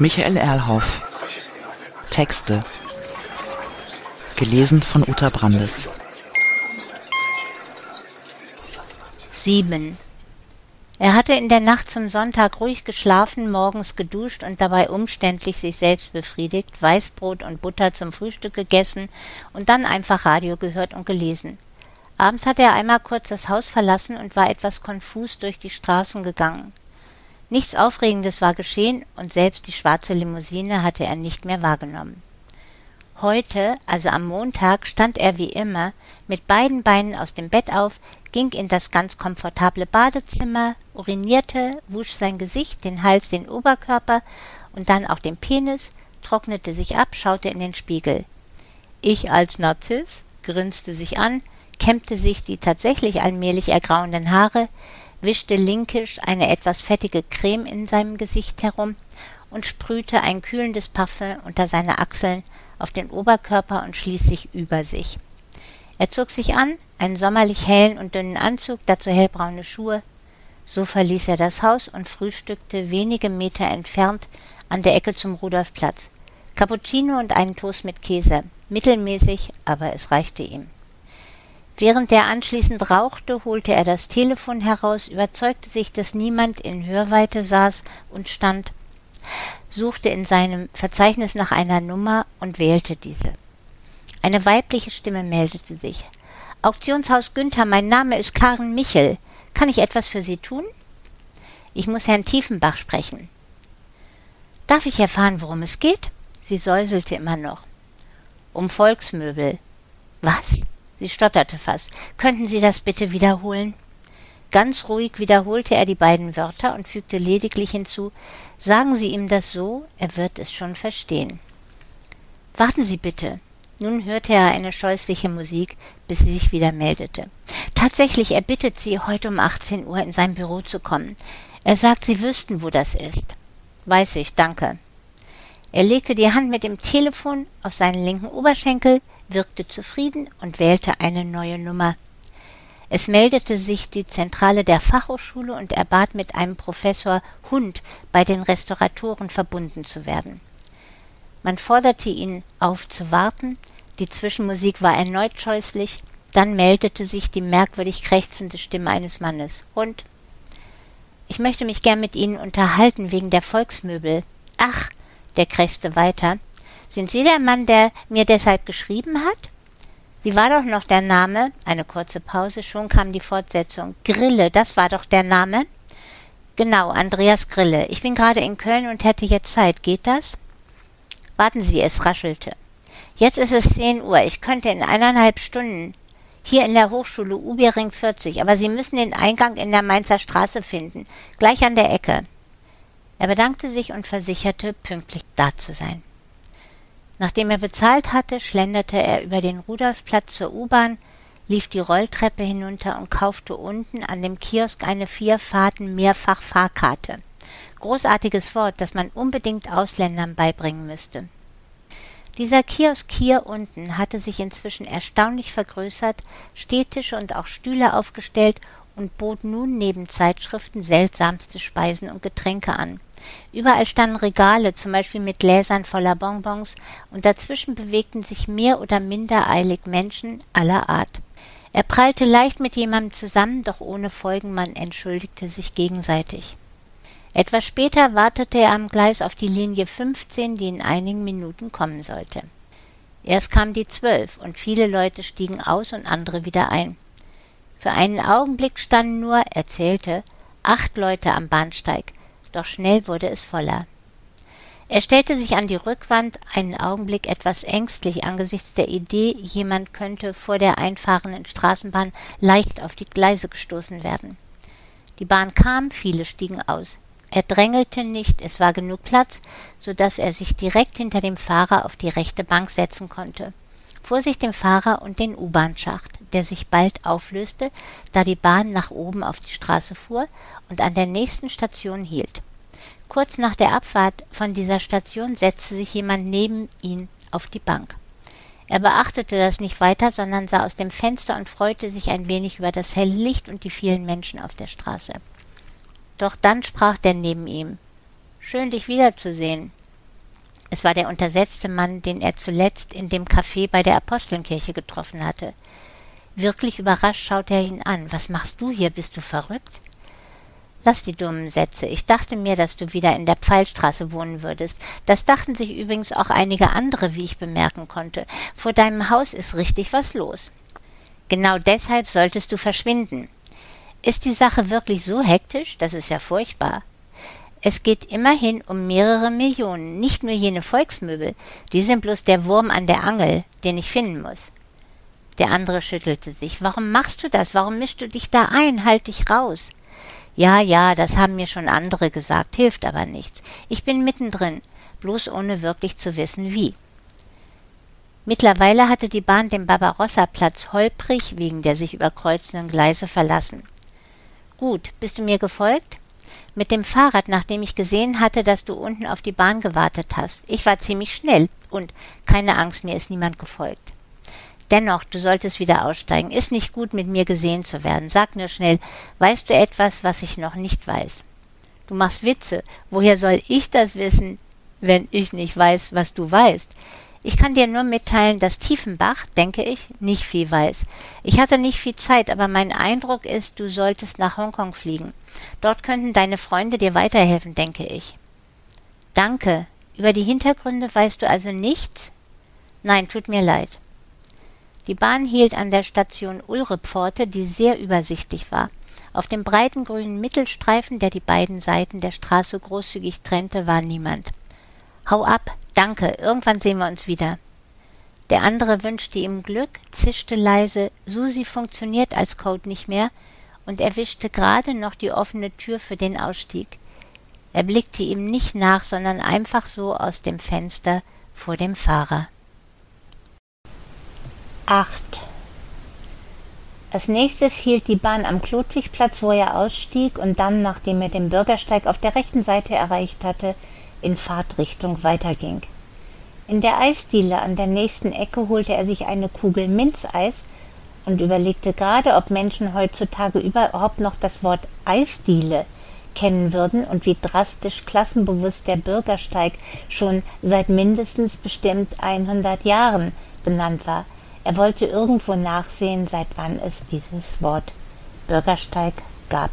Michael Erlhoff. Texte. Gelesen von Uta Brandes. 7. Er hatte in der Nacht zum Sonntag ruhig geschlafen, morgens geduscht und dabei umständlich sich selbst befriedigt, Weißbrot und Butter zum Frühstück gegessen und dann einfach Radio gehört und gelesen. Abends hatte er einmal kurz das Haus verlassen und war etwas konfus durch die Straßen gegangen. Nichts Aufregendes war geschehen und selbst die schwarze Limousine hatte er nicht mehr wahrgenommen. Heute, also am Montag, stand er wie immer mit beiden Beinen aus dem Bett auf, ging in das ganz komfortable Badezimmer, urinierte, wusch sein Gesicht, den Hals, den Oberkörper und dann auch den Penis, trocknete sich ab, schaute in den Spiegel. Ich als Narziss grinste sich an, kämmte sich die tatsächlich allmählich ergrauenden Haare, wischte linkisch eine etwas fettige Creme in seinem Gesicht herum und sprühte ein kühlendes Parfüm unter seine Achseln auf den Oberkörper und schließlich über sich. Er zog sich an, einen sommerlich hellen und dünnen Anzug, dazu hellbraune Schuhe. So verließ er das Haus und frühstückte wenige Meter entfernt an der Ecke zum Rudolfplatz. Cappuccino und einen Toast mit Käse. Mittelmäßig, aber es reichte ihm. Während er anschließend rauchte, holte er das Telefon heraus, überzeugte sich, dass niemand in Hörweite saß und stand, suchte in seinem Verzeichnis nach einer Nummer und wählte diese. Eine weibliche Stimme meldete sich. Auktionshaus Günther, mein Name ist Karen Michel. Kann ich etwas für Sie tun? Ich muss Herrn Tiefenbach sprechen. Darf ich erfahren, worum es geht? Sie säuselte immer noch. Um Volksmöbel. Was? Sie stotterte fast. Könnten Sie das bitte wiederholen? Ganz ruhig wiederholte er die beiden Wörter und fügte lediglich hinzu Sagen Sie ihm das so, er wird es schon verstehen. Warten Sie bitte. Nun hörte er eine scheußliche Musik, bis sie sich wieder meldete. Tatsächlich, er bittet Sie, heute um 18 Uhr in sein Büro zu kommen. Er sagt, Sie wüssten, wo das ist. Weiß ich, danke. Er legte die Hand mit dem Telefon auf seinen linken Oberschenkel, wirkte zufrieden und wählte eine neue Nummer. Es meldete sich die Zentrale der Fachhochschule und er bat mit einem Professor Hund bei den Restauratoren verbunden zu werden. Man forderte ihn auf zu warten, die Zwischenmusik war erneut scheußlich, dann meldete sich die merkwürdig krächzende Stimme eines Mannes. Hund. Ich möchte mich gern mit Ihnen unterhalten wegen der Volksmöbel. Ach, der krächzte weiter. Sind Sie der Mann, der mir deshalb geschrieben hat? Wie war doch noch der Name? Eine kurze Pause, schon kam die Fortsetzung. Grille, das war doch der Name? Genau, Andreas Grille. Ich bin gerade in Köln und hätte jetzt Zeit. Geht das? Warten Sie, es raschelte. Jetzt ist es zehn Uhr. Ich könnte in eineinhalb Stunden hier in der Hochschule Ubiering 40, aber Sie müssen den Eingang in der Mainzer Straße finden, gleich an der Ecke. Er bedankte sich und versicherte, pünktlich da zu sein. Nachdem er bezahlt hatte, schlenderte er über den Rudolfplatz zur U-Bahn, lief die Rolltreppe hinunter und kaufte unten an dem Kiosk eine Vierfahrten-Mehrfach-Fahrkarte. Großartiges Wort, das man unbedingt Ausländern beibringen müsste. Dieser Kiosk hier unten hatte sich inzwischen erstaunlich vergrößert, Stehtische und auch Stühle aufgestellt und bot nun neben Zeitschriften seltsamste Speisen und Getränke an. Überall standen Regale, zum Beispiel mit Gläsern voller Bonbons, und dazwischen bewegten sich mehr oder minder eilig Menschen aller Art. Er prallte leicht mit jemandem zusammen, doch ohne Folgen, man entschuldigte sich gegenseitig. Etwas später wartete er am Gleis auf die Linie 15, die in einigen Minuten kommen sollte. Erst kam die 12 und viele Leute stiegen aus und andere wieder ein. Für einen Augenblick standen nur, er zählte, acht Leute am Bahnsteig, doch schnell wurde es voller. Er stellte sich an die Rückwand, einen Augenblick etwas ängstlich angesichts der Idee, jemand könnte vor der einfahrenden Straßenbahn leicht auf die Gleise gestoßen werden. Die Bahn kam, viele stiegen aus. Er drängelte nicht, es war genug Platz, so dass er sich direkt hinter dem Fahrer auf die rechte Bank setzen konnte. Vor sich den Fahrer und den U-Bahn-Schacht, der sich bald auflöste, da die Bahn nach oben auf die Straße fuhr und an der nächsten Station hielt. Kurz nach der Abfahrt von dieser Station setzte sich jemand neben ihn auf die Bank. Er beachtete das nicht weiter, sondern sah aus dem Fenster und freute sich ein wenig über das helle Licht und die vielen Menschen auf der Straße. Doch dann sprach der neben ihm Schön dich wiederzusehen. Es war der untersetzte Mann, den er zuletzt in dem Café bei der Apostenkirche getroffen hatte. Wirklich überrascht schaute er ihn an. Was machst du hier? Bist du verrückt? Lass die dummen Sätze. Ich dachte mir, dass du wieder in der Pfeilstraße wohnen würdest. Das dachten sich übrigens auch einige andere, wie ich bemerken konnte. Vor deinem Haus ist richtig was los. Genau deshalb solltest du verschwinden. Ist die Sache wirklich so hektisch? Das ist ja furchtbar. Es geht immerhin um mehrere Millionen, nicht nur jene Volksmöbel. Die sind bloß der Wurm an der Angel, den ich finden muss. Der andere schüttelte sich. Warum machst du das? Warum mischst du dich da ein? Halt dich raus. Ja, ja, das haben mir schon andere gesagt, hilft aber nichts. Ich bin mittendrin, bloß ohne wirklich zu wissen wie. Mittlerweile hatte die Bahn den Barbarossa-Platz holprig wegen der sich überkreuzenden Gleise verlassen. Gut, bist du mir gefolgt? Mit dem Fahrrad, nachdem ich gesehen hatte, dass du unten auf die Bahn gewartet hast. Ich war ziemlich schnell und keine Angst, mir ist niemand gefolgt. Dennoch, du solltest wieder aussteigen. Ist nicht gut, mit mir gesehen zu werden. Sag nur schnell, weißt du etwas, was ich noch nicht weiß? Du machst Witze. Woher soll ich das wissen, wenn ich nicht weiß, was du weißt? Ich kann dir nur mitteilen, dass Tiefenbach, denke ich, nicht viel weiß. Ich hatte nicht viel Zeit, aber mein Eindruck ist, du solltest nach Hongkong fliegen. Dort könnten deine Freunde dir weiterhelfen, denke ich. Danke. Über die Hintergründe weißt du also nichts? Nein, tut mir leid. Die Bahn hielt an der Station Ulrepforte, die sehr übersichtlich war. Auf dem breiten grünen Mittelstreifen, der die beiden Seiten der Straße großzügig trennte, war niemand. Hau ab, danke, irgendwann sehen wir uns wieder. Der andere wünschte ihm Glück, zischte leise, Susi funktioniert als Code nicht mehr und erwischte gerade noch die offene Tür für den Ausstieg. Er blickte ihm nicht nach, sondern einfach so aus dem Fenster vor dem Fahrer. 8. Als nächstes hielt die Bahn am Klotwigplatz, wo er ausstieg und dann, nachdem er den Bürgersteig auf der rechten Seite erreicht hatte, in Fahrtrichtung weiterging. In der Eisdiele an der nächsten Ecke holte er sich eine Kugel Minzeis und überlegte gerade, ob Menschen heutzutage überhaupt noch das Wort Eisdiele kennen würden und wie drastisch klassenbewusst der Bürgersteig schon seit mindestens bestimmt 100 Jahren benannt war – er wollte irgendwo nachsehen, seit wann es dieses Wort Bürgersteig gab.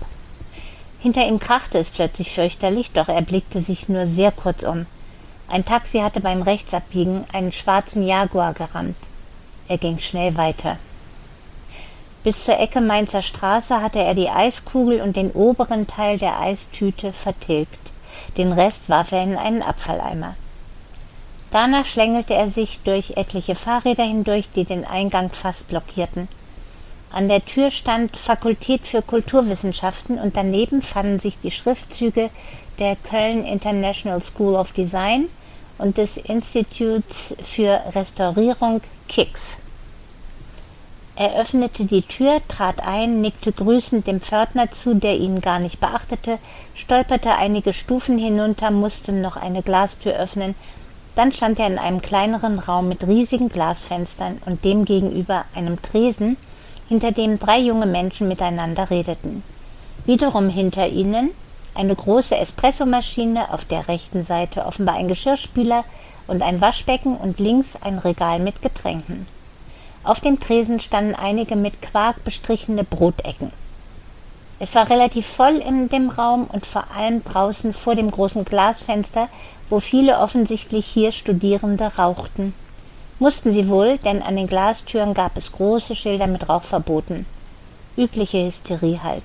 Hinter ihm krachte es plötzlich fürchterlich, doch er blickte sich nur sehr kurz um. Ein Taxi hatte beim Rechtsabbiegen einen schwarzen Jaguar gerammt. Er ging schnell weiter. Bis zur Ecke Mainzer Straße hatte er die Eiskugel und den oberen Teil der Eistüte vertilgt. Den Rest warf er in einen Abfalleimer. Danach schlängelte er sich durch etliche Fahrräder hindurch, die den Eingang fast blockierten. An der Tür stand Fakultät für Kulturwissenschaften und daneben fanden sich die Schriftzüge der Köln International School of Design und des Instituts für Restaurierung KIX. Er öffnete die Tür, trat ein, nickte grüßend dem Pförtner zu, der ihn gar nicht beachtete, stolperte einige Stufen hinunter, musste noch eine Glastür öffnen dann stand er in einem kleineren Raum mit riesigen Glasfenstern und dem gegenüber einem Tresen, hinter dem drei junge Menschen miteinander redeten. Wiederum hinter ihnen eine große Espressomaschine, auf der rechten Seite offenbar ein Geschirrspüler und ein Waschbecken und links ein Regal mit Getränken. Auf dem Tresen standen einige mit Quark bestrichene Brotecken. Es war relativ voll in dem Raum und vor allem draußen vor dem großen Glasfenster wo viele offensichtlich hier Studierende rauchten. Mussten sie wohl, denn an den Glastüren gab es große Schilder mit Rauchverboten. Übliche Hysterie halt.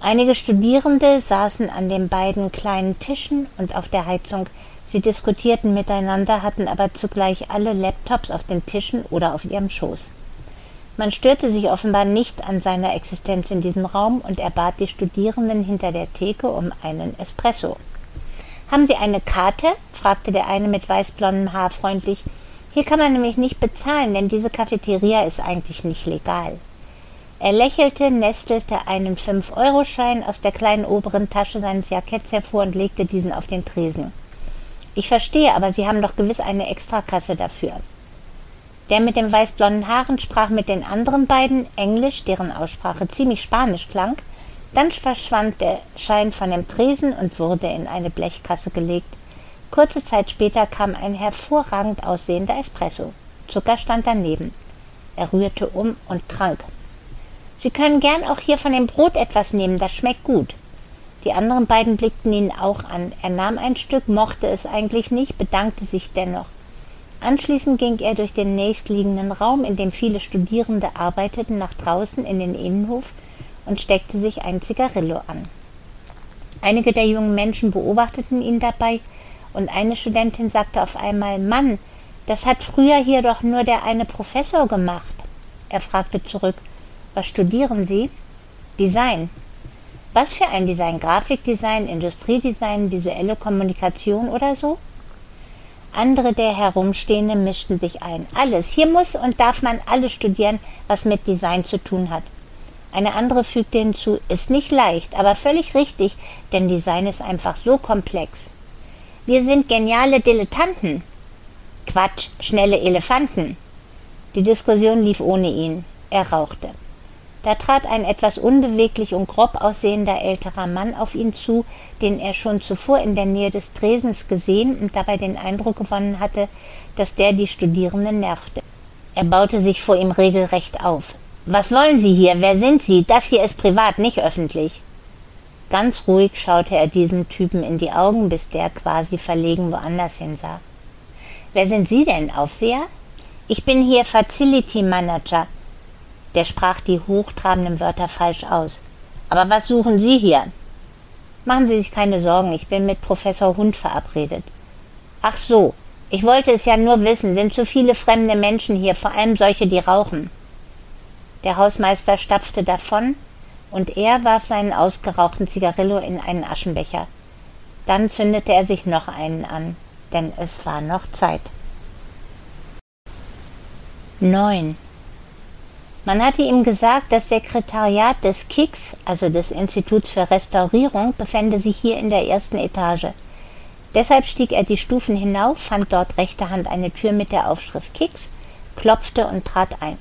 Einige Studierende saßen an den beiden kleinen Tischen und auf der Heizung. Sie diskutierten miteinander, hatten aber zugleich alle Laptops auf den Tischen oder auf ihrem Schoß. Man störte sich offenbar nicht an seiner Existenz in diesem Raum und er bat die Studierenden hinter der Theke um einen Espresso. Haben Sie eine Karte? fragte der eine mit weißblondem Haar freundlich. Hier kann man nämlich nicht bezahlen, denn diese Cafeteria ist eigentlich nicht legal. Er lächelte, nestelte einen Fünf-Euro-Schein aus der kleinen oberen Tasche seines Jacketts hervor und legte diesen auf den Tresen. Ich verstehe, aber Sie haben doch gewiss eine Extrakasse dafür. Der mit den weißblonden Haaren sprach mit den anderen beiden Englisch, deren Aussprache ziemlich spanisch klang, dann verschwand der Schein von dem Tresen und wurde in eine Blechkasse gelegt. Kurze Zeit später kam ein hervorragend aussehender Espresso. Zucker stand daneben. Er rührte um und trank. Sie können gern auch hier von dem Brot etwas nehmen, das schmeckt gut. Die anderen beiden blickten ihn auch an. Er nahm ein Stück, mochte es eigentlich nicht, bedankte sich dennoch. Anschließend ging er durch den nächstliegenden Raum, in dem viele Studierende arbeiteten, nach draußen in den Innenhof und steckte sich ein Zigarillo an. Einige der jungen Menschen beobachteten ihn dabei, und eine Studentin sagte auf einmal Mann, das hat früher hier doch nur der eine Professor gemacht. Er fragte zurück Was studieren Sie? Design. Was für ein Design? Grafikdesign, Industriedesign, visuelle Kommunikation oder so? Andere der Herumstehenden mischten sich ein. Alles. Hier muss und darf man alles studieren, was mit Design zu tun hat. Eine andere fügte hinzu, ist nicht leicht, aber völlig richtig, denn Design ist einfach so komplex. Wir sind geniale Dilettanten. Quatsch, schnelle Elefanten. Die Diskussion lief ohne ihn. Er rauchte. Da trat ein etwas unbeweglich und grob aussehender älterer Mann auf ihn zu, den er schon zuvor in der Nähe des Tresens gesehen und dabei den Eindruck gewonnen hatte, dass der die Studierenden nervte. Er baute sich vor ihm regelrecht auf. Was wollen Sie hier? Wer sind Sie? Das hier ist privat, nicht öffentlich. Ganz ruhig schaute er diesem Typen in die Augen, bis der quasi verlegen woanders hinsah. Wer sind Sie denn, Aufseher? Ich bin hier Facility Manager, der sprach die hochtrabenden Wörter falsch aus. Aber was suchen Sie hier? Machen Sie sich keine Sorgen, ich bin mit Professor Hund verabredet. Ach so, ich wollte es ja nur wissen, sind zu viele fremde Menschen hier, vor allem solche, die rauchen. Der Hausmeister stapfte davon, und er warf seinen ausgerauchten Zigarillo in einen Aschenbecher. Dann zündete er sich noch einen an, denn es war noch Zeit. Neun. Man hatte ihm gesagt, das Sekretariat des KICS, also des Instituts für Restaurierung, befände sich hier in der ersten Etage. Deshalb stieg er die Stufen hinauf, fand dort rechter Hand eine Tür mit der Aufschrift KICS, klopfte und trat ein.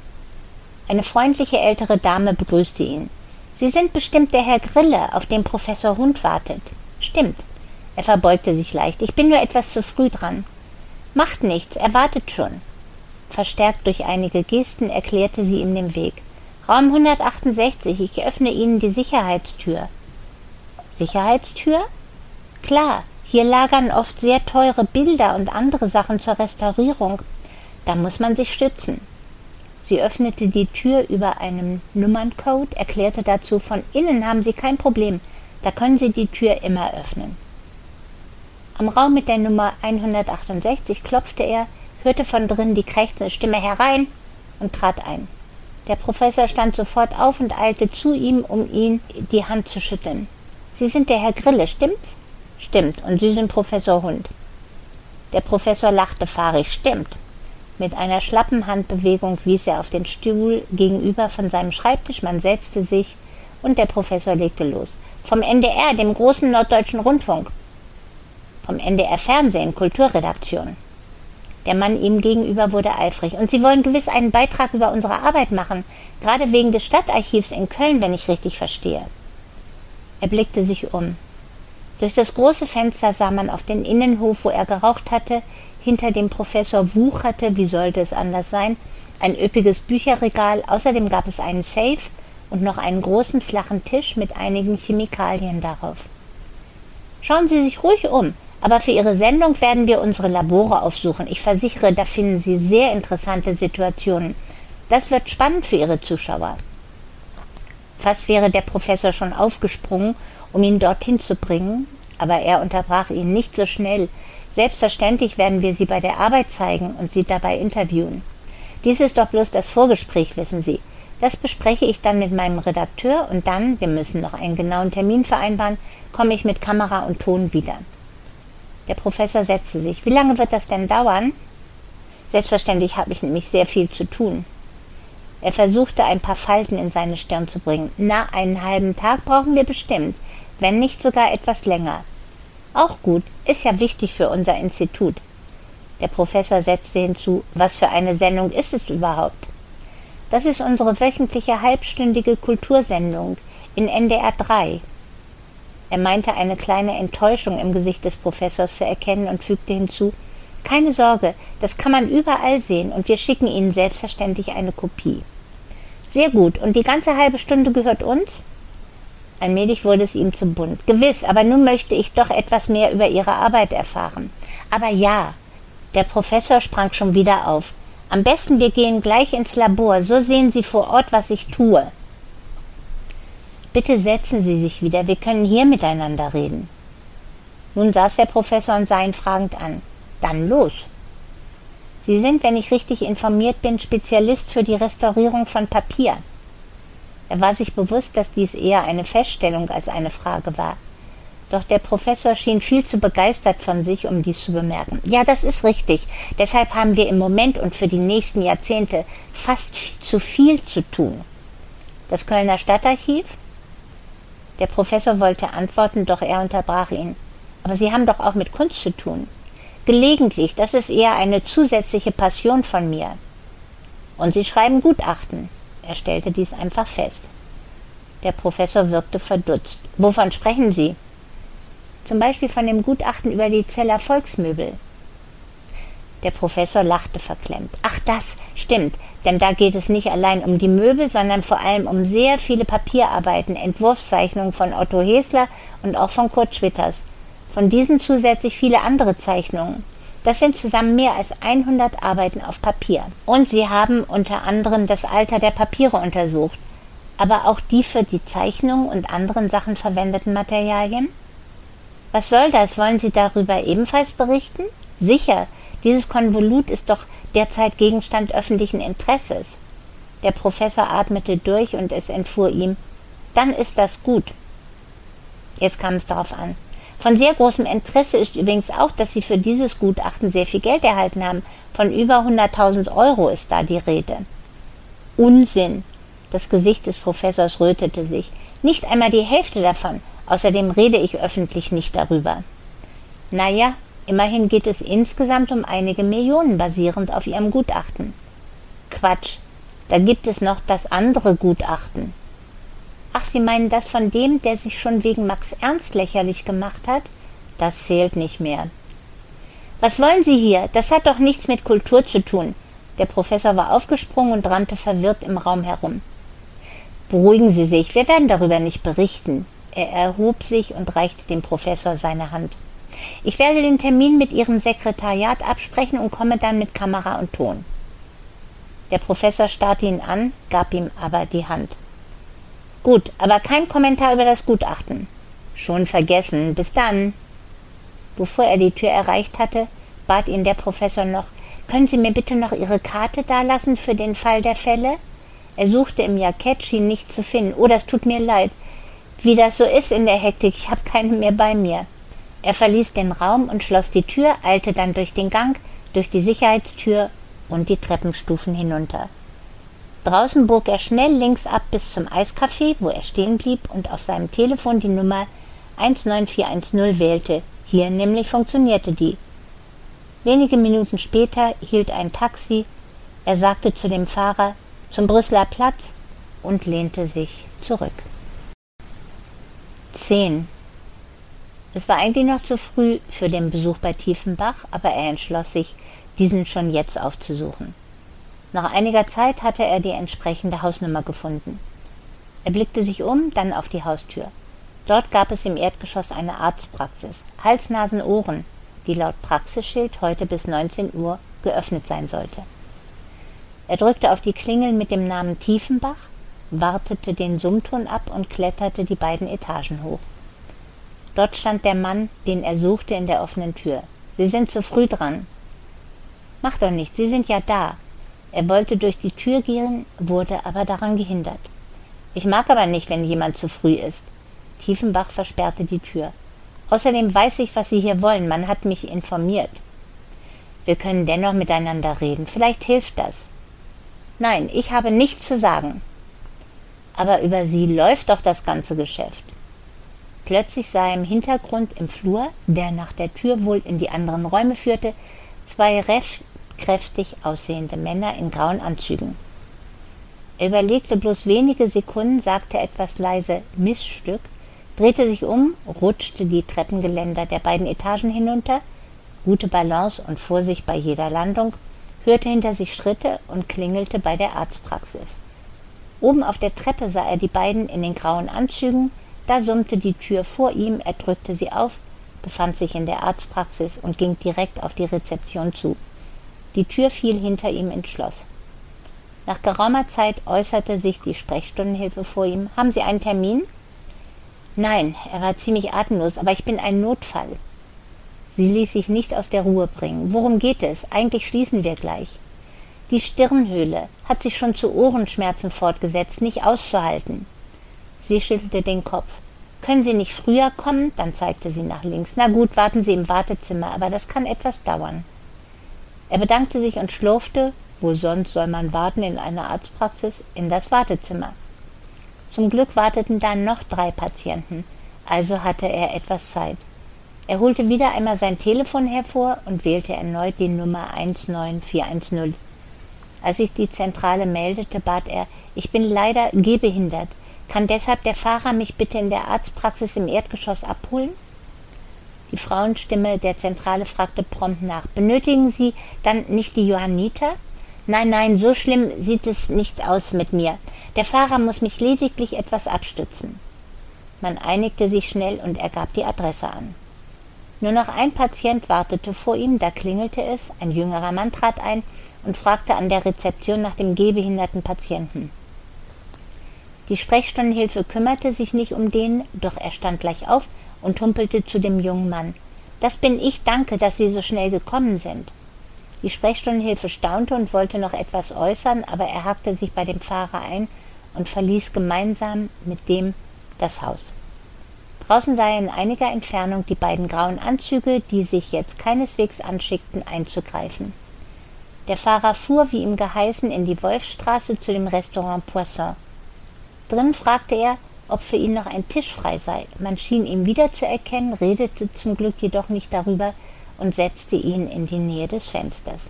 Eine freundliche ältere Dame begrüßte ihn. Sie sind bestimmt der Herr Grille, auf den Professor Hund wartet. Stimmt. Er verbeugte sich leicht. Ich bin nur etwas zu früh dran. Macht nichts, er wartet schon. Verstärkt durch einige Gesten erklärte sie ihm den Weg. Raum 168, ich öffne Ihnen die Sicherheitstür. Sicherheitstür? Klar, hier lagern oft sehr teure Bilder und andere Sachen zur Restaurierung. Da muss man sich stützen. Sie öffnete die Tür über einem Nummerncode, erklärte dazu, von innen haben Sie kein Problem, da können Sie die Tür immer öffnen. Am Raum mit der Nummer 168 klopfte er, hörte von drinnen die krächzende Stimme herein und trat ein. Der Professor stand sofort auf und eilte zu ihm, um ihm die Hand zu schütteln. Sie sind der Herr Grille, stimmt's? Stimmt, und Sie sind Professor Hund. Der Professor lachte fahrig, stimmt. Mit einer schlappen Handbewegung wies er auf den Stuhl gegenüber von seinem Schreibtisch, man setzte sich und der Professor legte los. Vom NDR, dem großen norddeutschen Rundfunk. Vom NDR Fernsehen, Kulturredaktion. Der Mann ihm gegenüber wurde eifrig. Und Sie wollen gewiss einen Beitrag über unsere Arbeit machen, gerade wegen des Stadtarchivs in Köln, wenn ich richtig verstehe. Er blickte sich um. Durch das große Fenster sah man auf den Innenhof, wo er geraucht hatte, hinter dem Professor wucherte, wie sollte es anders sein, ein üppiges Bücherregal, außerdem gab es einen Safe und noch einen großen flachen Tisch mit einigen Chemikalien darauf. Schauen Sie sich ruhig um, aber für Ihre Sendung werden wir unsere Labore aufsuchen. Ich versichere, da finden Sie sehr interessante Situationen. Das wird spannend für Ihre Zuschauer. Fast wäre der Professor schon aufgesprungen, um ihn dorthin zu bringen, aber er unterbrach ihn nicht so schnell. Selbstverständlich werden wir Sie bei der Arbeit zeigen und Sie dabei interviewen. Dies ist doch bloß das Vorgespräch, wissen Sie. Das bespreche ich dann mit meinem Redakteur und dann, wir müssen noch einen genauen Termin vereinbaren, komme ich mit Kamera und Ton wieder. Der Professor setzte sich. Wie lange wird das denn dauern? Selbstverständlich habe ich nämlich sehr viel zu tun. Er versuchte ein paar Falten in seine Stirn zu bringen. Na, einen halben Tag brauchen wir bestimmt, wenn nicht sogar etwas länger. Auch gut, ist ja wichtig für unser Institut. Der Professor setzte hinzu, was für eine Sendung ist es überhaupt? Das ist unsere wöchentliche halbstündige Kultursendung in NDR 3. Er meinte eine kleine Enttäuschung im Gesicht des Professors zu erkennen und fügte hinzu Keine Sorge, das kann man überall sehen und wir schicken Ihnen selbstverständlich eine Kopie. Sehr gut, und die ganze halbe Stunde gehört uns? Allmählich wurde es ihm zu bunt. Gewiss, aber nun möchte ich doch etwas mehr über Ihre Arbeit erfahren. Aber ja, der Professor sprang schon wieder auf. Am besten wir gehen gleich ins Labor, so sehen Sie vor Ort, was ich tue. Bitte setzen Sie sich wieder, wir können hier miteinander reden. Nun saß der Professor und sah ihn fragend an. Dann los. Sie sind, wenn ich richtig informiert bin, Spezialist für die Restaurierung von Papier. Er war sich bewusst, dass dies eher eine Feststellung als eine Frage war. Doch der Professor schien viel zu begeistert von sich, um dies zu bemerken. Ja, das ist richtig. Deshalb haben wir im Moment und für die nächsten Jahrzehnte fast zu viel zu tun. Das Kölner Stadtarchiv? Der Professor wollte antworten, doch er unterbrach ihn. Aber Sie haben doch auch mit Kunst zu tun. Gelegentlich, das ist eher eine zusätzliche Passion von mir. Und Sie schreiben Gutachten. Er stellte dies einfach fest. Der Professor wirkte verdutzt. Wovon sprechen Sie? Zum Beispiel von dem Gutachten über die Zeller Volksmöbel. Der Professor lachte verklemmt. Ach, das stimmt, denn da geht es nicht allein um die Möbel, sondern vor allem um sehr viele Papierarbeiten, Entwurfszeichnungen von Otto Hesler und auch von Kurt Schwitters. Von diesen zusätzlich viele andere Zeichnungen. Das sind zusammen mehr als 100 Arbeiten auf Papier. Und sie haben unter anderem das Alter der Papiere untersucht, aber auch die für die Zeichnung und anderen Sachen verwendeten Materialien? Was soll das? Wollen Sie darüber ebenfalls berichten? Sicher, dieses Konvolut ist doch derzeit Gegenstand öffentlichen Interesses. Der Professor atmete durch und es entfuhr ihm. Dann ist das gut. Jetzt kam es darauf an. Von sehr großem Interesse ist übrigens auch, dass Sie für dieses Gutachten sehr viel Geld erhalten haben. Von über 100.000 Euro ist da die Rede. Unsinn. Das Gesicht des Professors rötete sich. Nicht einmal die Hälfte davon. Außerdem rede ich öffentlich nicht darüber. Naja, immerhin geht es insgesamt um einige Millionen basierend auf Ihrem Gutachten. Quatsch. Da gibt es noch das andere Gutachten. Ach, Sie meinen das von dem, der sich schon wegen Max Ernst lächerlich gemacht hat? Das zählt nicht mehr. Was wollen Sie hier? Das hat doch nichts mit Kultur zu tun. Der Professor war aufgesprungen und rannte verwirrt im Raum herum. Beruhigen Sie sich, wir werden darüber nicht berichten. Er erhob sich und reichte dem Professor seine Hand. Ich werde den Termin mit Ihrem Sekretariat absprechen und komme dann mit Kamera und Ton. Der Professor starrte ihn an, gab ihm aber die Hand. Gut, aber kein Kommentar über das Gutachten. Schon vergessen. Bis dann. Bevor er die Tür erreicht hatte, bat ihn der Professor noch, können Sie mir bitte noch Ihre Karte dalassen für den Fall der Fälle? Er suchte im Jackett, schien nichts zu finden. Oh, das tut mir leid. Wie das so ist in der Hektik, ich habe keine mehr bei mir. Er verließ den Raum und schloss die Tür, eilte dann durch den Gang, durch die Sicherheitstür und die Treppenstufen hinunter. Draußen bog er schnell links ab bis zum Eiscafé, wo er stehen blieb und auf seinem Telefon die Nummer 19410 wählte. Hier nämlich funktionierte die. Wenige Minuten später hielt ein Taxi. Er sagte zu dem Fahrer zum Brüsseler Platz und lehnte sich zurück. 10. Es war eigentlich noch zu früh für den Besuch bei Tiefenbach, aber er entschloss sich, diesen schon jetzt aufzusuchen. Nach einiger Zeit hatte er die entsprechende Hausnummer gefunden. Er blickte sich um, dann auf die Haustür. Dort gab es im Erdgeschoss eine Arztpraxis. Hals, Nasen, Ohren, die laut Praxisschild heute bis 19 Uhr geöffnet sein sollte. Er drückte auf die Klingel mit dem Namen Tiefenbach, wartete den Summton ab und kletterte die beiden Etagen hoch. Dort stand der Mann, den er suchte, in der offenen Tür. Sie sind zu früh dran. Mach doch nichts, Sie sind ja da. Er wollte durch die Tür gehen, wurde aber daran gehindert. Ich mag aber nicht, wenn jemand zu früh ist. Tiefenbach versperrte die Tür. Außerdem weiß ich, was Sie hier wollen. Man hat mich informiert. Wir können dennoch miteinander reden. Vielleicht hilft das. Nein, ich habe nichts zu sagen. Aber über Sie läuft doch das ganze Geschäft. Plötzlich sah er im Hintergrund im Flur, der nach der Tür wohl in die anderen Räume führte, zwei kräftig aussehende Männer in grauen Anzügen. Er überlegte bloß wenige Sekunden, sagte etwas leise Missstück, drehte sich um, rutschte die Treppengeländer der beiden Etagen hinunter, gute Balance und Vorsicht bei jeder Landung, hörte hinter sich Schritte und klingelte bei der Arztpraxis. Oben auf der Treppe sah er die beiden in den grauen Anzügen, da summte die Tür vor ihm, er drückte sie auf, befand sich in der Arztpraxis und ging direkt auf die Rezeption zu. Die Tür fiel hinter ihm ins Schloss. Nach geraumer Zeit äußerte sich die Sprechstundenhilfe vor ihm. Haben Sie einen Termin? Nein, er war ziemlich atemlos, aber ich bin ein Notfall. Sie ließ sich nicht aus der Ruhe bringen. Worum geht es? Eigentlich schließen wir gleich. Die Stirnhöhle hat sich schon zu Ohrenschmerzen fortgesetzt, nicht auszuhalten. Sie schüttelte den Kopf. Können Sie nicht früher kommen? Dann zeigte sie nach links. Na gut, warten Sie im Wartezimmer, aber das kann etwas dauern. Er bedankte sich und schlurfte, wo sonst soll man warten in einer Arztpraxis, in das Wartezimmer. Zum Glück warteten dann noch drei Patienten, also hatte er etwas Zeit. Er holte wieder einmal sein Telefon hervor und wählte erneut die Nummer 19410. Als sich die Zentrale meldete, bat er, ich bin leider gehbehindert. Kann deshalb der Fahrer mich bitte in der Arztpraxis im Erdgeschoss abholen? Die Frauenstimme der Zentrale fragte prompt nach. Benötigen Sie dann nicht die Johanniter? Nein, nein, so schlimm sieht es nicht aus mit mir. Der Fahrer muss mich lediglich etwas abstützen. Man einigte sich schnell und er gab die Adresse an. Nur noch ein Patient wartete vor ihm, da klingelte es, ein jüngerer Mann trat ein und fragte an der Rezeption nach dem gehbehinderten Patienten. Die Sprechstundenhilfe kümmerte sich nicht um den, doch er stand gleich auf und humpelte zu dem jungen Mann. Das bin ich, danke, dass Sie so schnell gekommen sind. Die Sprechstundenhilfe staunte und wollte noch etwas äußern, aber er hakte sich bei dem Fahrer ein und verließ gemeinsam mit dem das Haus. Draußen sah er in einiger Entfernung die beiden grauen Anzüge, die sich jetzt keineswegs anschickten, einzugreifen. Der Fahrer fuhr, wie ihm geheißen, in die Wolfstraße zu dem Restaurant Poisson. Drin fragte er, ob für ihn noch ein Tisch frei sei. Man schien ihn wiederzuerkennen, redete zum Glück jedoch nicht darüber und setzte ihn in die Nähe des Fensters.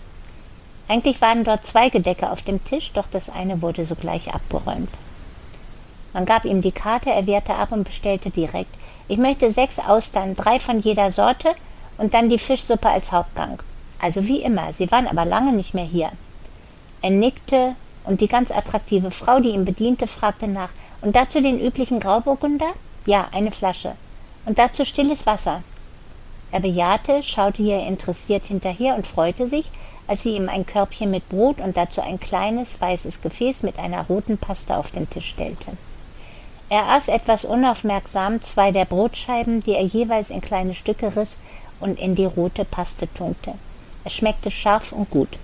Eigentlich waren dort zwei Gedecke auf dem Tisch, doch das eine wurde sogleich abgeräumt. Man gab ihm die Karte, er wehrte ab und bestellte direkt. Ich möchte sechs Austern, drei von jeder Sorte und dann die Fischsuppe als Hauptgang. Also wie immer, sie waren aber lange nicht mehr hier. Er nickte und die ganz attraktive Frau, die ihn bediente, fragte nach. Und dazu den üblichen Grauburgunder? Ja, eine Flasche. Und dazu stilles Wasser. Er bejahte, schaute ihr interessiert hinterher und freute sich, als sie ihm ein Körbchen mit Brot und dazu ein kleines weißes Gefäß mit einer roten Paste auf den Tisch stellte. Er aß etwas unaufmerksam zwei der Brotscheiben, die er jeweils in kleine Stücke riss und in die rote Paste tunkte. Es schmeckte scharf und gut.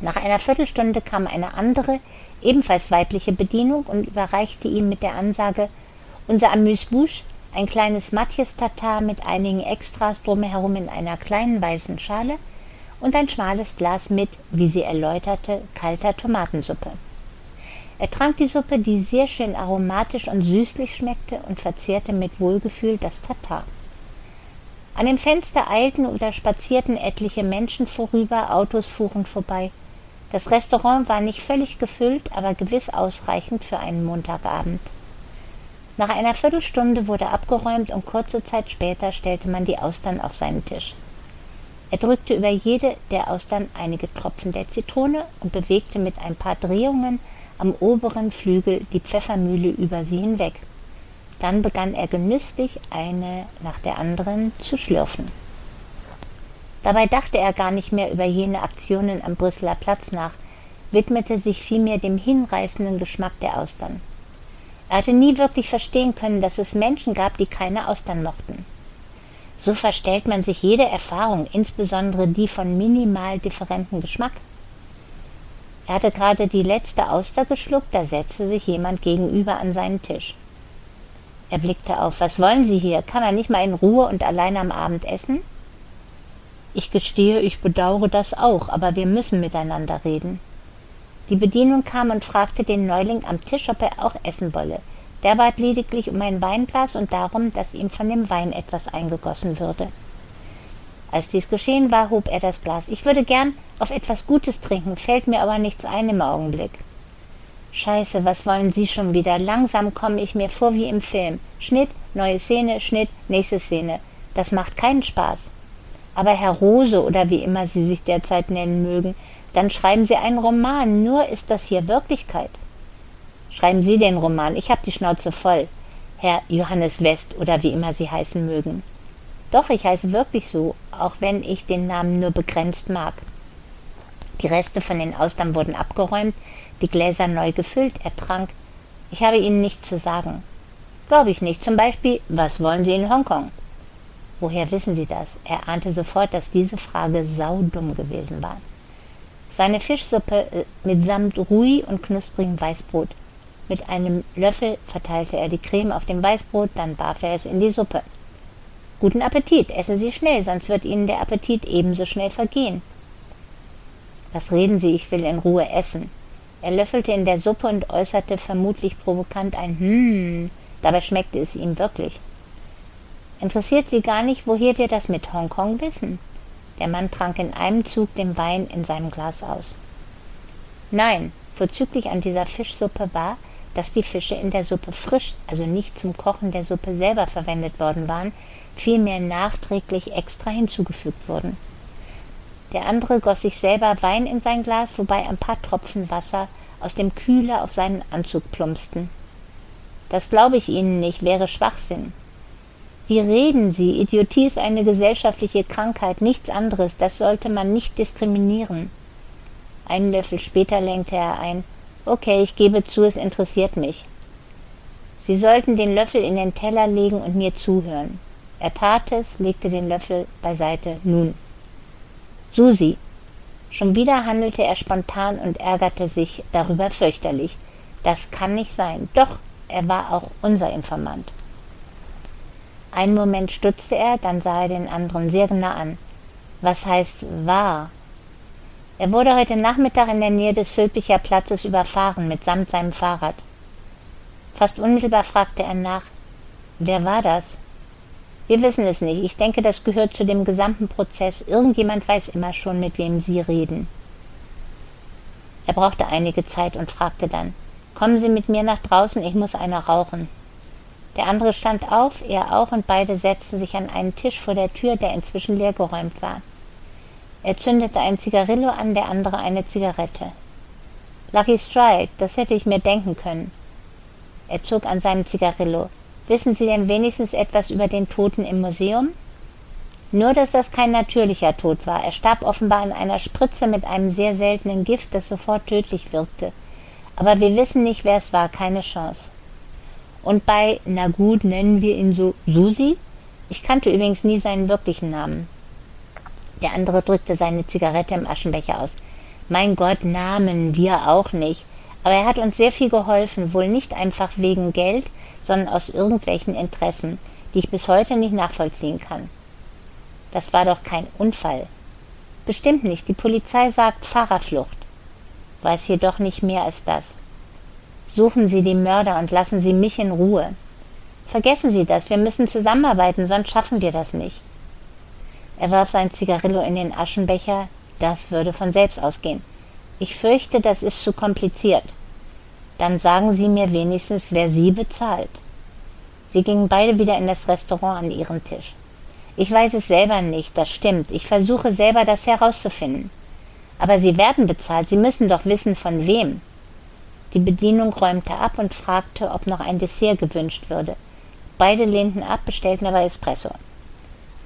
Nach einer Viertelstunde kam eine andere, ebenfalls weibliche Bedienung und überreichte ihm mit der Ansage Unser Amuse-Bouche, ein kleines Matjes-Tatar mit einigen Extras drumherum in einer kleinen weißen Schale und ein schmales Glas mit, wie sie erläuterte, kalter Tomatensuppe. Er trank die Suppe, die sehr schön aromatisch und süßlich schmeckte, und verzehrte mit Wohlgefühl das Tatar. An dem Fenster eilten oder spazierten etliche Menschen vorüber, Autos fuhren vorbei. Das Restaurant war nicht völlig gefüllt, aber gewiss ausreichend für einen Montagabend. Nach einer Viertelstunde wurde abgeräumt und kurze Zeit später stellte man die Austern auf seinen Tisch. Er drückte über jede der Austern einige Tropfen der Zitrone und bewegte mit ein paar Drehungen am oberen Flügel die Pfeffermühle über sie hinweg. Dann begann er genüsslich eine nach der anderen zu schlürfen. Dabei dachte er gar nicht mehr über jene Aktionen am Brüsseler Platz nach, widmete sich vielmehr dem hinreißenden Geschmack der Austern. Er hatte nie wirklich verstehen können, dass es Menschen gab, die keine Austern mochten. So verstellt man sich jede Erfahrung, insbesondere die von minimal differentem Geschmack. Er hatte gerade die letzte Auster geschluckt, da setzte sich jemand gegenüber an seinen Tisch. Er blickte auf. Was wollen Sie hier? Kann man nicht mal in Ruhe und allein am Abend essen? Ich gestehe, ich bedauere das auch, aber wir müssen miteinander reden. Die Bedienung kam und fragte den Neuling am Tisch, ob er auch essen wolle. Der bat lediglich um ein Weinglas und darum, dass ihm von dem Wein etwas eingegossen würde. Als dies geschehen war, hob er das Glas. Ich würde gern auf etwas Gutes trinken, fällt mir aber nichts ein im Augenblick. Scheiße, was wollen Sie schon wieder? Langsam komme ich mir vor wie im Film. Schnitt, neue Szene, Schnitt, nächste Szene. Das macht keinen Spaß. Aber Herr Rose oder wie immer Sie sich derzeit nennen mögen, dann schreiben Sie einen Roman. Nur ist das hier Wirklichkeit. Schreiben Sie den Roman. Ich habe die Schnauze voll. Herr Johannes West oder wie immer Sie heißen mögen. Doch, ich heiße wirklich so, auch wenn ich den Namen nur begrenzt mag. Die Reste von den Austern wurden abgeräumt, die Gläser neu gefüllt, er trank. Ich habe Ihnen nichts zu sagen. Glaube ich nicht. Zum Beispiel, was wollen Sie in Hongkong? Woher wissen Sie das? Er ahnte sofort, dass diese Frage saudumm gewesen war. Seine Fischsuppe äh, mitsamt Rui und knusprigem Weißbrot. Mit einem Löffel verteilte er die Creme auf dem Weißbrot, dann warf er es in die Suppe. Guten Appetit, essen Sie schnell, sonst wird Ihnen der Appetit ebenso schnell vergehen. Was reden Sie, ich will in Ruhe essen. Er löffelte in der Suppe und äußerte vermutlich provokant ein Hm, dabei schmeckte es ihm wirklich. Interessiert Sie gar nicht, woher wir das mit Hongkong wissen? Der Mann trank in einem Zug den Wein in seinem Glas aus. Nein, vorzüglich an dieser Fischsuppe war, dass die Fische in der Suppe frisch, also nicht zum Kochen der Suppe selber verwendet worden waren, vielmehr nachträglich extra hinzugefügt wurden. Der andere goss sich selber Wein in sein Glas, wobei ein paar Tropfen Wasser aus dem Kühler auf seinen Anzug plumpsten. Das glaube ich Ihnen nicht, wäre Schwachsinn. Wie reden Sie? Idiotie ist eine gesellschaftliche Krankheit, nichts anderes, das sollte man nicht diskriminieren. Einen Löffel später lenkte er ein. Okay, ich gebe zu, es interessiert mich. Sie sollten den Löffel in den Teller legen und mir zuhören. Er tat es, legte den Löffel beiseite. Nun, Susi. Schon wieder handelte er spontan und ärgerte sich darüber fürchterlich. Das kann nicht sein. Doch, er war auch unser Informant. Einen Moment stutzte er, dann sah er den anderen sehr genau an. Was heißt wahr? Er wurde heute Nachmittag in der Nähe des Sülpicher Platzes überfahren, mitsamt seinem Fahrrad. Fast unmittelbar fragte er nach, wer war das? Wir wissen es nicht. Ich denke, das gehört zu dem gesamten Prozess. Irgendjemand weiß immer schon, mit wem Sie reden. Er brauchte einige Zeit und fragte dann, Kommen Sie mit mir nach draußen, ich muss einer rauchen. Der andere stand auf, er auch, und beide setzten sich an einen Tisch vor der Tür, der inzwischen leergeräumt war. Er zündete ein Zigarillo an, der andere eine Zigarette. Lucky Strike, das hätte ich mir denken können. Er zog an seinem Zigarillo. Wissen Sie denn wenigstens etwas über den Toten im Museum? Nur, dass das kein natürlicher Tod war. Er starb offenbar an einer Spritze mit einem sehr seltenen Gift, das sofort tödlich wirkte. Aber wir wissen nicht, wer es war, keine Chance. Und bei, na gut, nennen wir ihn so Susi? Ich kannte übrigens nie seinen wirklichen Namen. Der andere drückte seine Zigarette im Aschenbecher aus. Mein Gott, Namen, wir auch nicht. Aber er hat uns sehr viel geholfen, wohl nicht einfach wegen Geld, sondern aus irgendwelchen Interessen, die ich bis heute nicht nachvollziehen kann. Das war doch kein Unfall. Bestimmt nicht. Die Polizei sagt Fahrerflucht. Weiß jedoch nicht mehr als das. Suchen Sie die Mörder und lassen Sie mich in Ruhe. Vergessen Sie das, wir müssen zusammenarbeiten, sonst schaffen wir das nicht. Er warf sein Zigarillo in den Aschenbecher, das würde von selbst ausgehen. Ich fürchte, das ist zu kompliziert. Dann sagen Sie mir wenigstens, wer Sie bezahlt. Sie gingen beide wieder in das Restaurant an ihren Tisch. Ich weiß es selber nicht, das stimmt. Ich versuche selber das herauszufinden. Aber Sie werden bezahlt, Sie müssen doch wissen, von wem. Die Bedienung räumte ab und fragte, ob noch ein Dessert gewünscht würde. Beide lehnten ab, bestellten aber Espresso.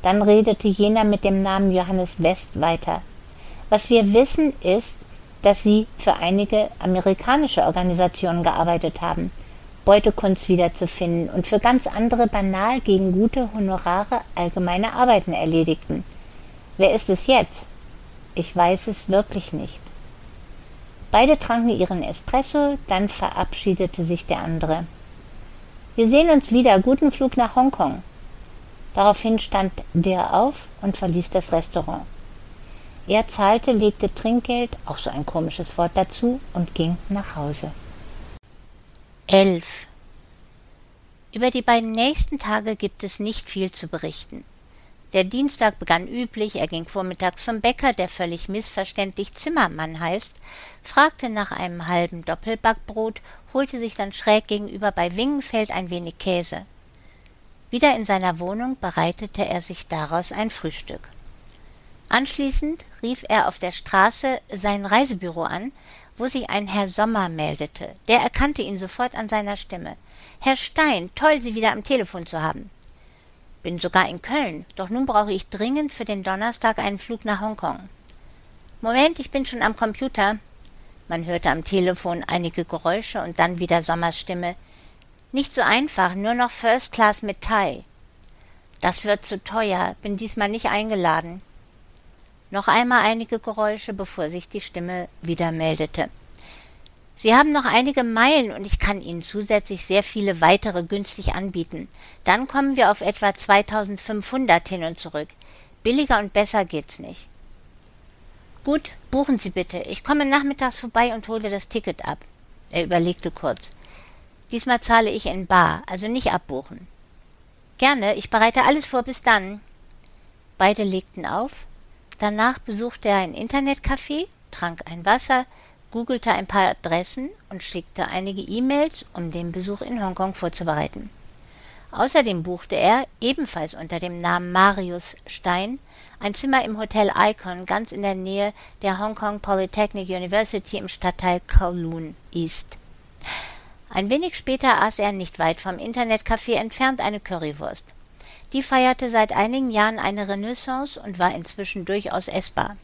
Dann redete jener mit dem Namen Johannes West weiter. Was wir wissen ist, dass sie für einige amerikanische Organisationen gearbeitet haben, Beutekunst wiederzufinden und für ganz andere banal gegen gute Honorare allgemeine Arbeiten erledigten. Wer ist es jetzt? Ich weiß es wirklich nicht. Beide tranken ihren Espresso, dann verabschiedete sich der andere. Wir sehen uns wieder. Guten Flug nach Hongkong. Daraufhin stand der auf und verließ das Restaurant. Er zahlte, legte Trinkgeld, auch so ein komisches Wort dazu, und ging nach Hause. 11. Über die beiden nächsten Tage gibt es nicht viel zu berichten. Der Dienstag begann üblich, er ging vormittags zum Bäcker, der völlig missverständlich Zimmermann heißt, fragte nach einem halben Doppelbackbrot, holte sich dann schräg gegenüber bei Wingenfeld ein wenig Käse. Wieder in seiner Wohnung bereitete er sich daraus ein Frühstück. Anschließend rief er auf der Straße sein Reisebüro an, wo sich ein Herr Sommer meldete. Der erkannte ihn sofort an seiner Stimme. Herr Stein, toll, Sie wieder am Telefon zu haben. Bin sogar in Köln, doch nun brauche ich dringend für den Donnerstag einen Flug nach Hongkong. Moment, ich bin schon am Computer. Man hörte am Telefon einige Geräusche und dann wieder Sommers Stimme. Nicht so einfach, nur noch First Class mit Thai. Das wird zu teuer, bin diesmal nicht eingeladen. Noch einmal einige Geräusche, bevor sich die Stimme wieder meldete. Sie haben noch einige Meilen und ich kann Ihnen zusätzlich sehr viele weitere günstig anbieten. Dann kommen wir auf etwa 2500 hin und zurück. Billiger und besser geht's nicht. Gut, buchen Sie bitte. Ich komme nachmittags vorbei und hole das Ticket ab. Er überlegte kurz. Diesmal zahle ich in bar, also nicht abbuchen. Gerne, ich bereite alles vor, bis dann. Beide legten auf. Danach besuchte er ein Internetcafé, trank ein Wasser, googelte ein paar Adressen und schickte einige E-Mails, um den Besuch in Hongkong vorzubereiten. Außerdem buchte er, ebenfalls unter dem Namen Marius Stein, ein Zimmer im Hotel Icon ganz in der Nähe der Hong Kong Polytechnic University im Stadtteil Kowloon East. Ein wenig später aß er nicht weit vom Internetcafé entfernt eine Currywurst. Die feierte seit einigen Jahren eine Renaissance und war inzwischen durchaus essbar,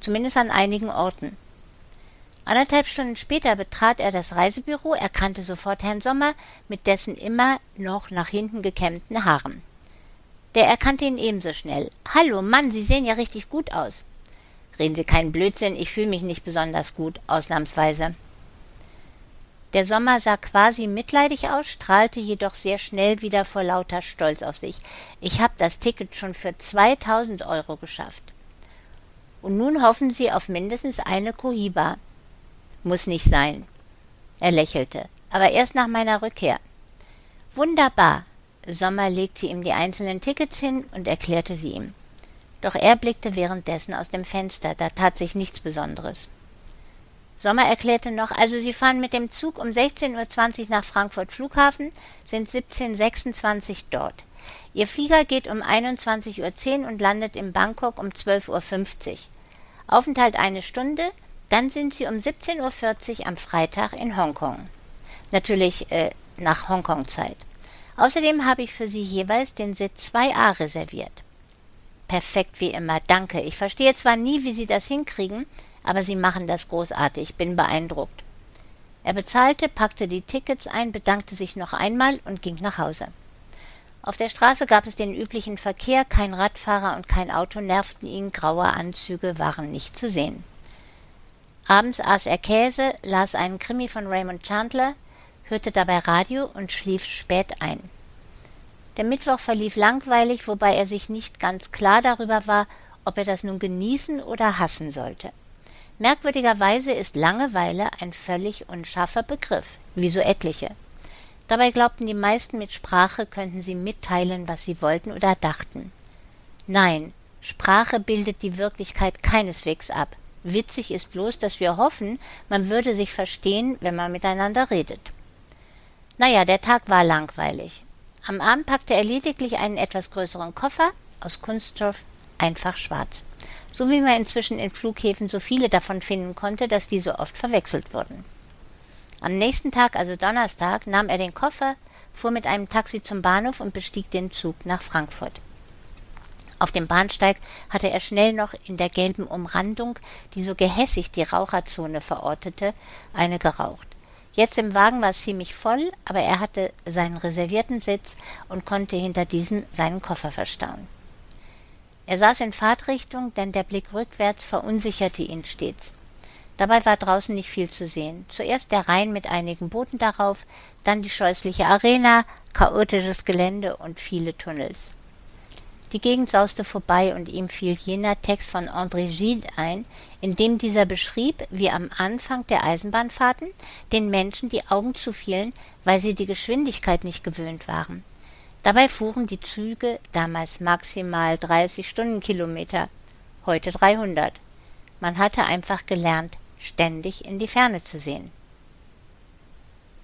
zumindest an einigen Orten. Anderthalb Stunden später betrat er das Reisebüro, erkannte sofort Herrn Sommer mit dessen immer noch nach hinten gekämmten Haaren. Der erkannte ihn ebenso schnell. Hallo, Mann, Sie sehen ja richtig gut aus. Reden Sie keinen Blödsinn, ich fühle mich nicht besonders gut, ausnahmsweise. Der Sommer sah quasi mitleidig aus, strahlte jedoch sehr schnell wieder vor lauter Stolz auf sich. Ich hab das Ticket schon für 2000 Euro geschafft. Und nun hoffen Sie auf mindestens eine Kohiba. Muss nicht sein. Er lächelte. Aber erst nach meiner Rückkehr. Wunderbar. Sommer legte ihm die einzelnen Tickets hin und erklärte sie ihm. Doch er blickte währenddessen aus dem Fenster, da tat sich nichts Besonderes. Sommer erklärte noch, also Sie fahren mit dem Zug um 16.20 Uhr nach Frankfurt Flughafen, sind 17.26 Uhr dort. Ihr Flieger geht um 21.10 Uhr und landet in Bangkok um 12.50 Uhr. Aufenthalt eine Stunde, dann sind sie um 17.40 Uhr am Freitag in Hongkong. Natürlich äh, nach Hongkong-Zeit. Außerdem habe ich für Sie jeweils den Sitz 2a reserviert. Perfekt wie immer, danke. Ich verstehe zwar nie, wie Sie das hinkriegen, aber Sie machen das großartig. Bin beeindruckt. Er bezahlte, packte die Tickets ein, bedankte sich noch einmal und ging nach Hause. Auf der Straße gab es den üblichen Verkehr, kein Radfahrer und kein Auto nervten ihn, graue Anzüge waren nicht zu sehen. Abends aß er Käse, las einen Krimi von Raymond Chandler, hörte dabei Radio und schlief spät ein. Der Mittwoch verlief langweilig, wobei er sich nicht ganz klar darüber war, ob er das nun genießen oder hassen sollte. Merkwürdigerweise ist Langeweile ein völlig unscharfer Begriff, wie so etliche. Dabei glaubten die meisten, mit Sprache könnten sie mitteilen, was sie wollten oder dachten. Nein, Sprache bildet die Wirklichkeit keineswegs ab. Witzig ist bloß, dass wir hoffen, man würde sich verstehen, wenn man miteinander redet. Naja, der Tag war langweilig. Am Abend packte er lediglich einen etwas größeren Koffer aus Kunststoff, einfach schwarz. So wie man inzwischen in Flughäfen so viele davon finden konnte, dass diese oft verwechselt wurden. Am nächsten Tag, also Donnerstag, nahm er den Koffer, fuhr mit einem Taxi zum Bahnhof und bestieg den Zug nach Frankfurt. Auf dem Bahnsteig hatte er schnell noch in der gelben Umrandung, die so gehässig die Raucherzone verortete, eine geraucht. Jetzt im Wagen war es ziemlich voll, aber er hatte seinen reservierten Sitz und konnte hinter diesem seinen Koffer verstauen. Er saß in Fahrtrichtung, denn der Blick rückwärts verunsicherte ihn stets. Dabei war draußen nicht viel zu sehen. Zuerst der Rhein mit einigen Booten darauf, dann die scheußliche Arena, chaotisches Gelände und viele Tunnels. Die Gegend sauste vorbei und ihm fiel jener Text von André Gide ein, in dem dieser beschrieb, wie am Anfang der Eisenbahnfahrten den Menschen die Augen zufielen, weil sie die Geschwindigkeit nicht gewöhnt waren. Dabei fuhren die Züge damals maximal 30 Stundenkilometer, heute 300. Man hatte einfach gelernt, ständig in die Ferne zu sehen.